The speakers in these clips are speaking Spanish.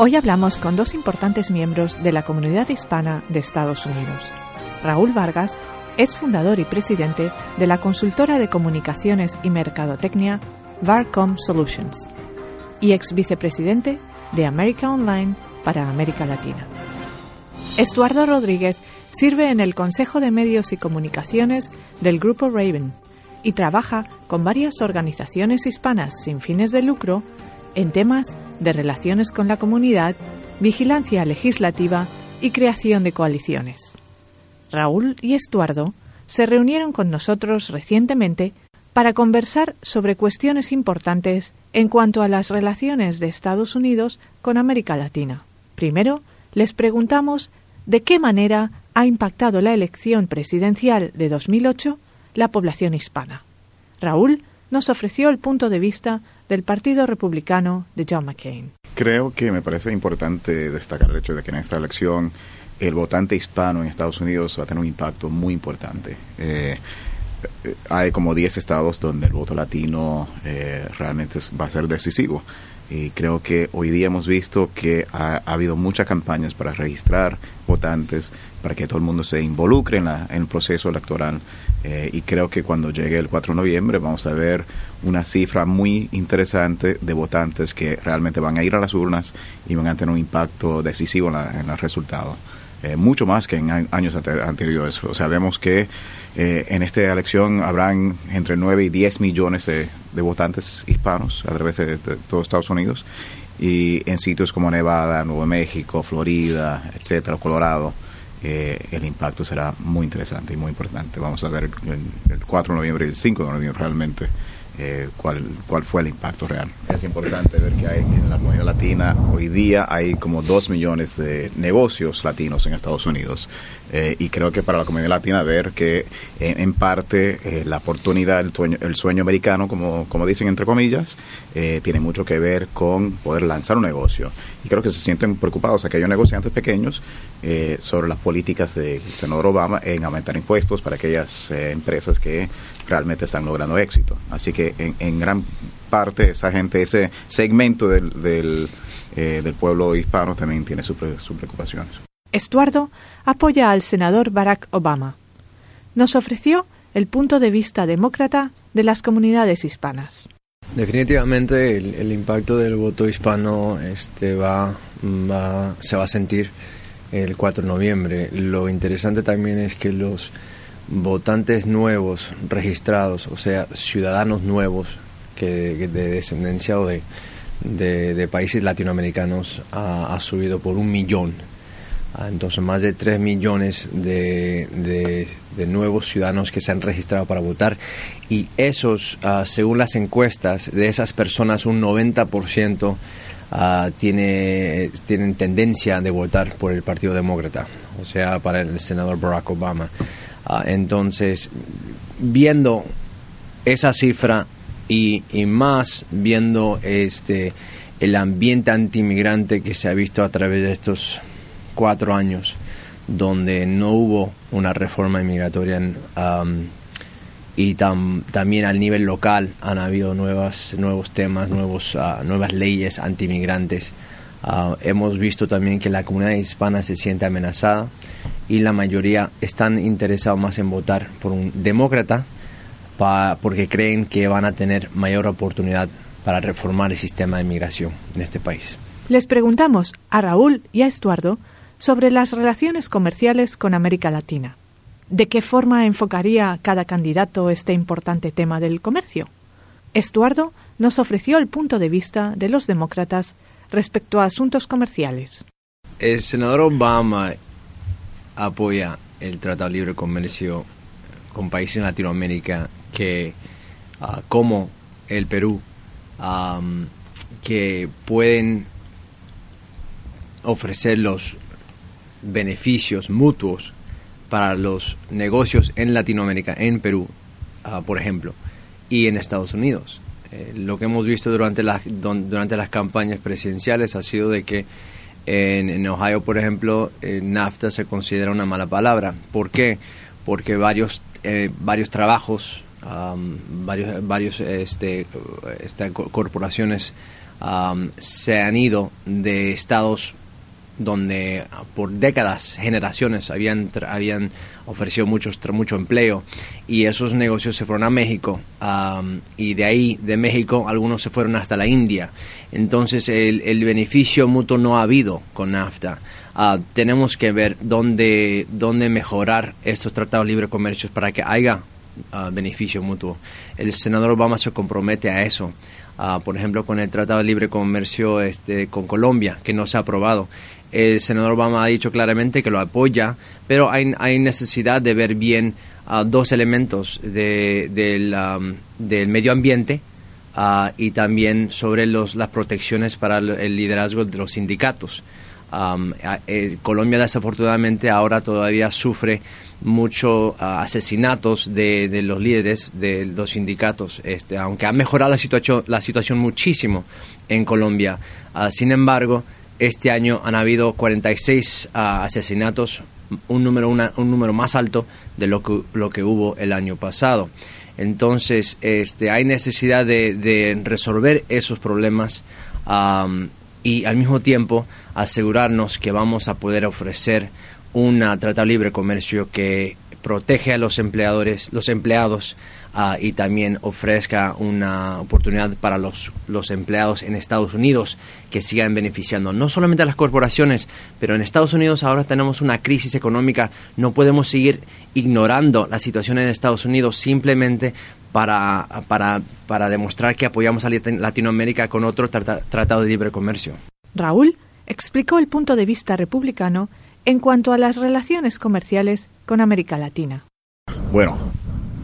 Hoy hablamos con dos importantes miembros de la comunidad hispana de Estados Unidos. Raúl Vargas es fundador y presidente de la consultora de comunicaciones y mercadotecnia Varcom Solutions y ex vicepresidente de America Online para América Latina. Estuardo Rodríguez sirve en el Consejo de Medios y Comunicaciones del Grupo Raven y trabaja con varias organizaciones hispanas sin fines de lucro en temas de relaciones con la comunidad, vigilancia legislativa y creación de coaliciones. Raúl y Estuardo se reunieron con nosotros recientemente para conversar sobre cuestiones importantes en cuanto a las relaciones de Estados Unidos con América Latina. Primero, les preguntamos de qué manera ha impactado la elección presidencial de 2008 la población hispana. Raúl nos ofreció el punto de vista del Partido Republicano de John McCain. Creo que me parece importante destacar el hecho de que en esta elección el votante hispano en Estados Unidos va a tener un impacto muy importante. Eh, eh, hay como 10 estados donde el voto latino eh, realmente va a ser decisivo. Y creo que hoy día hemos visto que ha, habido muchas campañas para registrar votantes, para que todo el mundo se involucre en, el proceso electoral. Eh, y creo que cuando llegue el 4 de noviembre vamos a ver una cifra muy interesante de votantes que realmente van a ir a las urnas y van a tener un impacto decisivo en, el resultado. Eh, mucho más que en años anteriores. O sea, vemos que eh, en esta elección habrán entre 9 y 10 millones de, votantes hispanos a través de, todo Estados Unidos y en sitios como Nevada, Nuevo México, Florida, etcétera, Colorado. Eh, el impacto será muy interesante y muy importante. Vamos a ver el, el 4 de noviembre y el 5 de noviembre realmente eh, cuál, cuál fue el impacto real. Es importante ver que hay en la comunidad latina hoy día hay como dos millones de negocios latinos en Estados Unidos eh, y creo que para la comunidad latina ver que eh, en parte la oportunidad, el sueño, el sueño americano, como, como dicen entre comillas, tiene mucho que ver con poder lanzar un negocio. Y creo que se sienten preocupados aquellos negociantes pequeños sobre las políticas del senador Obama en aumentar impuestos para aquellas empresas que realmente están logrando éxito. Así que en, gran parte esa gente, ese segmento del, del, eh, pueblo hispano también tiene sus preocupaciones. Estuardo apoya al senador Barack Obama. Nos ofreció el punto de vista demócrata de las comunidades hispanas. Definitivamente el, impacto del voto hispano este va, va, se va a sentir el 4 de noviembre. Lo interesante también es que los votantes nuevos registrados, o sea, ciudadanos nuevos que, de descendencia o de, de, países latinoamericanos ha, subido por un millón. Ah, entonces, más de 3 millones de, de, nuevos ciudadanos que se han registrado para votar. Y esos, ah, según las encuestas, de esas personas, un 90% uh, tiene, tienen tendencia de votar por el Partido Demócrata, o sea, para el senador Barack Obama. Ah, entonces, viendo esa cifra y, más viendo este el ambiente antimigrante que se ha visto a través de estos cuatro años, donde no hubo una reforma inmigratoria y también al nivel local han habido nuevas, nuevos temas, nuevos, uh, nuevas leyes antimigrantes. Uh, hemos visto también que la comunidad hispana se siente amenazada y la mayoría están interesados más en votar por un demócrata porque creen que van a tener mayor oportunidad para reformar el sistema de inmigración en este país. Les preguntamos a Raúl y a Estuardo sobre las relaciones comerciales con América Latina. ¿De qué forma enfocaría cada candidato este importante tema del comercio? Estuardo nos ofreció el punto de vista de los demócratas respecto a asuntos comerciales. El senador Obama apoya el Tratado de Libre Comercio con países en Latinoamérica que, ah, como el Perú, que pueden ofrecer los beneficios mutuos para los negocios en Latinoamérica, en Perú, ah, por ejemplo, y en Estados Unidos. Eh, lo que hemos visto durante, durante las campañas presidenciales ha sido de que en, Ohio, por ejemplo, eh, NAFTA se considera una mala palabra. ¿Por qué? Porque varios, eh, varios trabajos, varios, varios este, corporaciones se han ido de estados donde por décadas, generaciones habían, habían ofrecido muchos, mucho empleo y esos negocios se fueron a México y de ahí, de México, algunos se fueron hasta la India. Entonces el, el beneficio mutuo no ha habido con NAFTA. Ah, tenemos que ver dónde, dónde mejorar estos tratados de libre comercio para que haya ah, beneficio mutuo. El senador Obama se compromete a eso. Ah, por ejemplo, con el Tratado de Libre Comercio este, con Colombia, que no se ha aprobado. El senador Obama ha dicho claramente que lo apoya, pero hay, hay necesidad de ver bien dos elementos de, del, del medio ambiente y también sobre los, las protecciones para el liderazgo de los sindicatos. Eh, Colombia desafortunadamente ahora todavía sufre muchos ah, asesinatos de, de, los líderes de los sindicatos, este, aunque ha mejorado la situación, la situación muchísimo en Colombia. Ah, sin embargo, este año han habido 46 ah, asesinatos, un número, un número más alto de lo que, lo que hubo el año pasado. Entonces, este, hay necesidad de, resolver esos problemas y al mismo tiempo asegurarnos que vamos a poder ofrecer un tratado libre comercio que protege a los empleadores, los empleados ah, y también ofrezca una oportunidad para los, los empleados en Estados Unidos que sigan beneficiando no solamente a las corporaciones, pero en Estados Unidos ahora tenemos una crisis económica, no podemos seguir ignorando la situación en Estados Unidos simplemente para, para, para demostrar que apoyamos a Latinoamérica con otro tratado de libre comercio. Raúl explicó el punto de vista republicano en cuanto a las relaciones comerciales con América Latina. Bueno,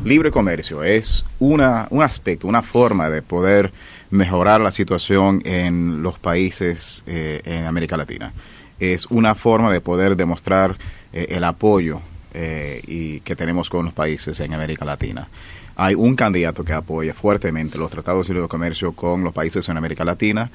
libre comercio es una, un aspecto, una forma de poder mejorar la situación en los países eh, en América Latina. Es una forma de poder demostrar eh, el apoyo eh, y que tenemos con los países en América Latina hay un candidato que apoya fuertemente los tratados de libre comercio con los países en América Latina,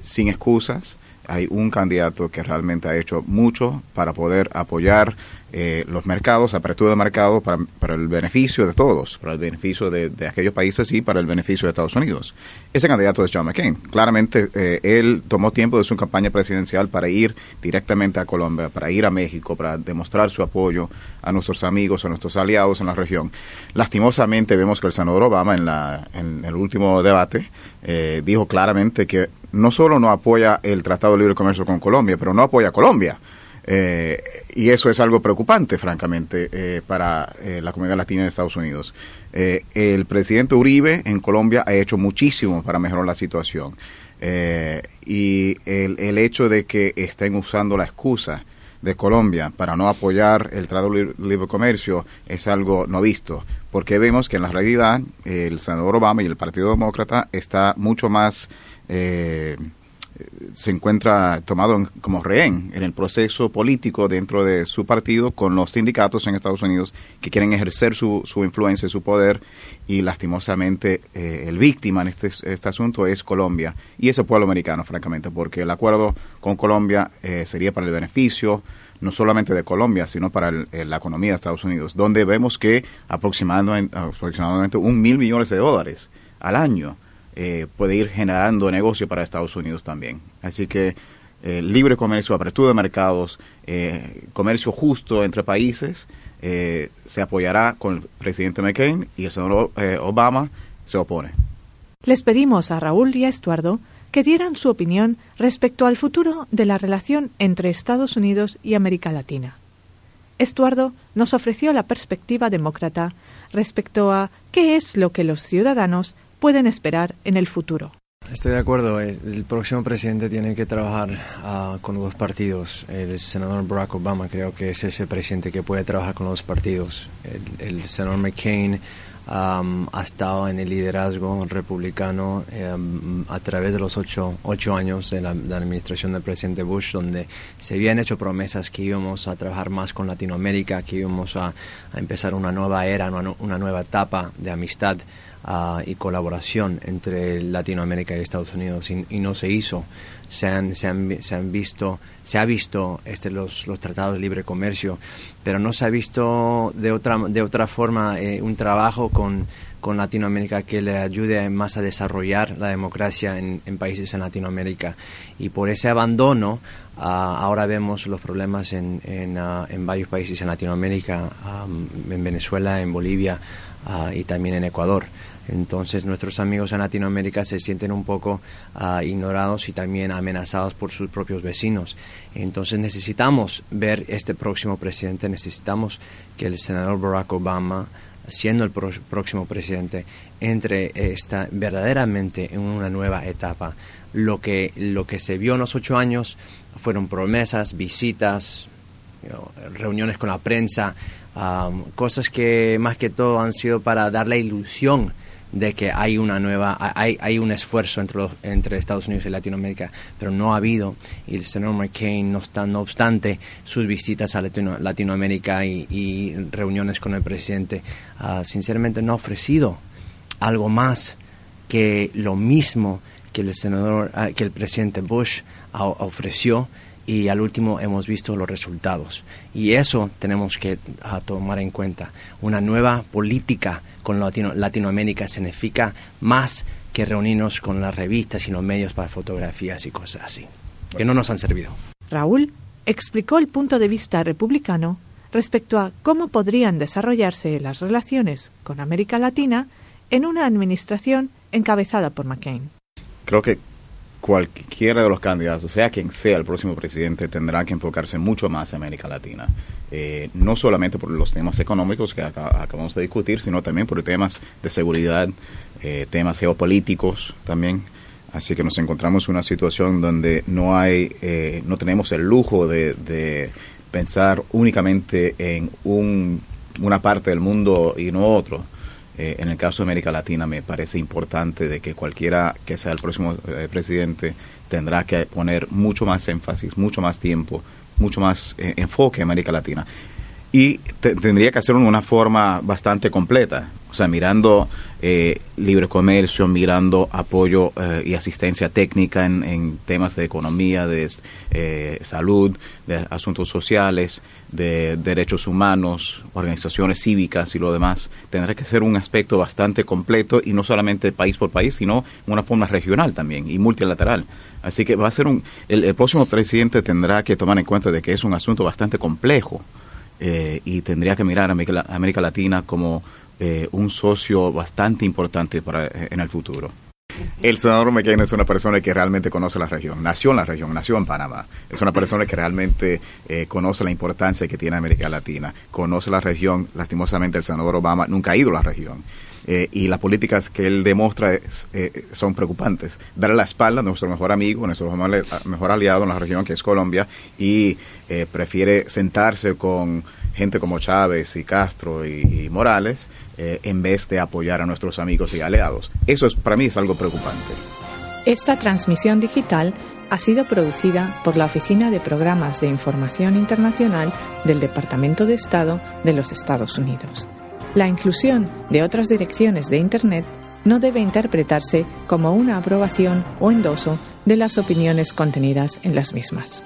sin excusas. Hay un candidato que realmente ha hecho mucho para poder apoyar eh, los mercados, apertura de mercado para, para, el beneficio de todos, para el beneficio de, aquellos países y para el beneficio de Estados Unidos. Ese candidato es John McCain. Claramente, eh, él tomó tiempo de su campaña presidencial para ir directamente a Colombia, para ir a México, para demostrar su apoyo a nuestros amigos, a nuestros aliados en la región. Lastimosamente, vemos que el senador Obama en, la, en el último debate eh, dijo claramente que no solo no apoya el Tratado de Libre Comercio con Colombia, pero no apoya a Colombia. Eh, y eso es algo preocupante, francamente, eh, para eh, la comunidad latina de Estados Unidos. el presidente Uribe en Colombia ha hecho muchísimo para mejorar la situación. y el, el, hecho de que estén usando la excusa de Colombia para no apoyar el Tratado de Libre Comercio es algo no visto, porque vemos que en la realidad el senador Obama y el Partido Demócrata está mucho más se encuentra tomado como rehén en el proceso político dentro de su partido con los sindicatos en Estados Unidos que quieren ejercer su, su influencia, su poder y lastimosamente eh, el víctima en este, este, asunto es Colombia y ese pueblo americano, francamente, porque el acuerdo con Colombia eh, sería para el beneficio no solamente de Colombia, sino para la economía de Estados Unidos, donde vemos que aproximadamente, aproximadamente un mil millones de dólares al año eh, puede ir generando negocio para Estados Unidos también. Así que eh, libre comercio, apertura de mercados, eh, comercio justo entre países, se apoyará con el presidente McCain y el senador Obama se opone. Les pedimos a Raúl y a Estuardo que dieran su opinión respecto al futuro de la relación entre Estados Unidos y América Latina. Estuardo nos ofreció la perspectiva demócrata respecto a qué es lo que los ciudadanos pueden esperar en el futuro. Estoy de acuerdo. Eh, el próximo presidente tiene que trabajar uh, con los partidos. El senador Barack Obama creo que es ese presidente que puede trabajar con los partidos. El, senador McCain um, ha estado en el liderazgo republicano um, a través de los ocho, ocho años de la, administración del presidente Bush, donde se habían hecho promesas que íbamos a trabajar más con Latinoamérica, que íbamos a, a empezar una nueva era, una, una nueva etapa de amistad y colaboración entre Latinoamérica y Estados Unidos y, no se hizo. Se han, se han, se han, visto, se ha visto este, los, los tratados de libre comercio, pero no se ha visto de otra, de otra forma eh, un trabajo con, con Latinoamérica que le ayude más a desarrollar la democracia en, países en Latinoamérica. Y por ese abandono, ah, ahora vemos los problemas en, ah, en, varios países en Latinoamérica, en Venezuela, en Bolivia ah, y también en Ecuador. Entonces nuestros amigos en Latinoamérica se sienten un poco ignorados y también amenazados por sus propios vecinos. Entonces necesitamos ver este próximo presidente, necesitamos que el senador Barack Obama siendo el próximo presidente, entre esta verdaderamente en una nueva etapa. Lo que, lo que se vio en los ocho años fueron promesas, visitas, reuniones con la prensa, cosas que más que todo han sido para dar la ilusión de que hay una nueva, hay, hay un esfuerzo entre, entre Estados Unidos y Latinoamérica, pero no ha habido. Y el senador McCain, no, está, no obstante sus visitas a Latinoamérica y, reuniones con el presidente, ah, sinceramente no ha ofrecido algo más que lo mismo que el senador, ah, que el presidente Bush ofreció y al último hemos visto los resultados. Y eso tenemos que ah, tomar en cuenta. Una nueva política con Latino, Latinoamérica significa más que reunirnos con las revistas y los medios para fotografías y cosas así, que no nos han servido. Raúl explicó el punto de vista republicano respecto a cómo podrían desarrollarse las relaciones con América Latina en una administración encabezada por McCain. Creo que cualquiera de los candidatos, sea quien sea el próximo presidente, tendrá que enfocarse mucho más en América Latina. Eh, no solamente por los temas económicos que acabamos de discutir, sino también por temas de seguridad, eh, temas geopolíticos también. Así que nos encontramos en una situación donde no hay, eh, no tenemos el lujo de, pensar únicamente en un, una parte del mundo y no otro eh, en el caso de América Latina me parece importante de que cualquiera que sea el próximo eh, presidente tendrá que poner mucho más énfasis, mucho más tiempo, mucho más eh, enfoque en América Latina y tendría que hacerlo de una forma bastante completa, o sea, mirando eh, libre comercio, mirando apoyo eh, y asistencia técnica en, temas de economía, de eh, salud, de asuntos sociales, de derechos humanos, organizaciones cívicas y lo demás. Tendrá que ser un aspecto bastante completo y no solamente país por país, sino una forma regional también y multilateral. Así que va a ser un, el próximo presidente tendrá que tomar en cuenta de que es un asunto bastante complejo eh, y tendría que mirar a América, Latina como eh, un socio bastante importante para, eh, en el futuro. El senador McCain es una persona que realmente conoce la región, nació en la región, nació en Panamá. Es una persona que realmente conoce la importancia que tiene América Latina, conoce la región. Lastimosamente, el senador Obama nunca ha ido a la región. Y las políticas que él demuestra son preocupantes. Darle la espalda a nuestro mejor amigo, nuestro mejor aliado en la región, que es Colombia, y prefiere sentarse con gente como Chávez y Castro y, Morales, eh, en vez de apoyar a nuestros amigos y aliados. Eso es, para mí es algo preocupante. Esta transmisión digital ha sido producida por la Oficina de Programas de Información Internacional del Departamento de Estado de los Estados Unidos. La inclusión de otras direcciones de Internet no debe interpretarse como una aprobación o endoso de las opiniones contenidas en las mismas.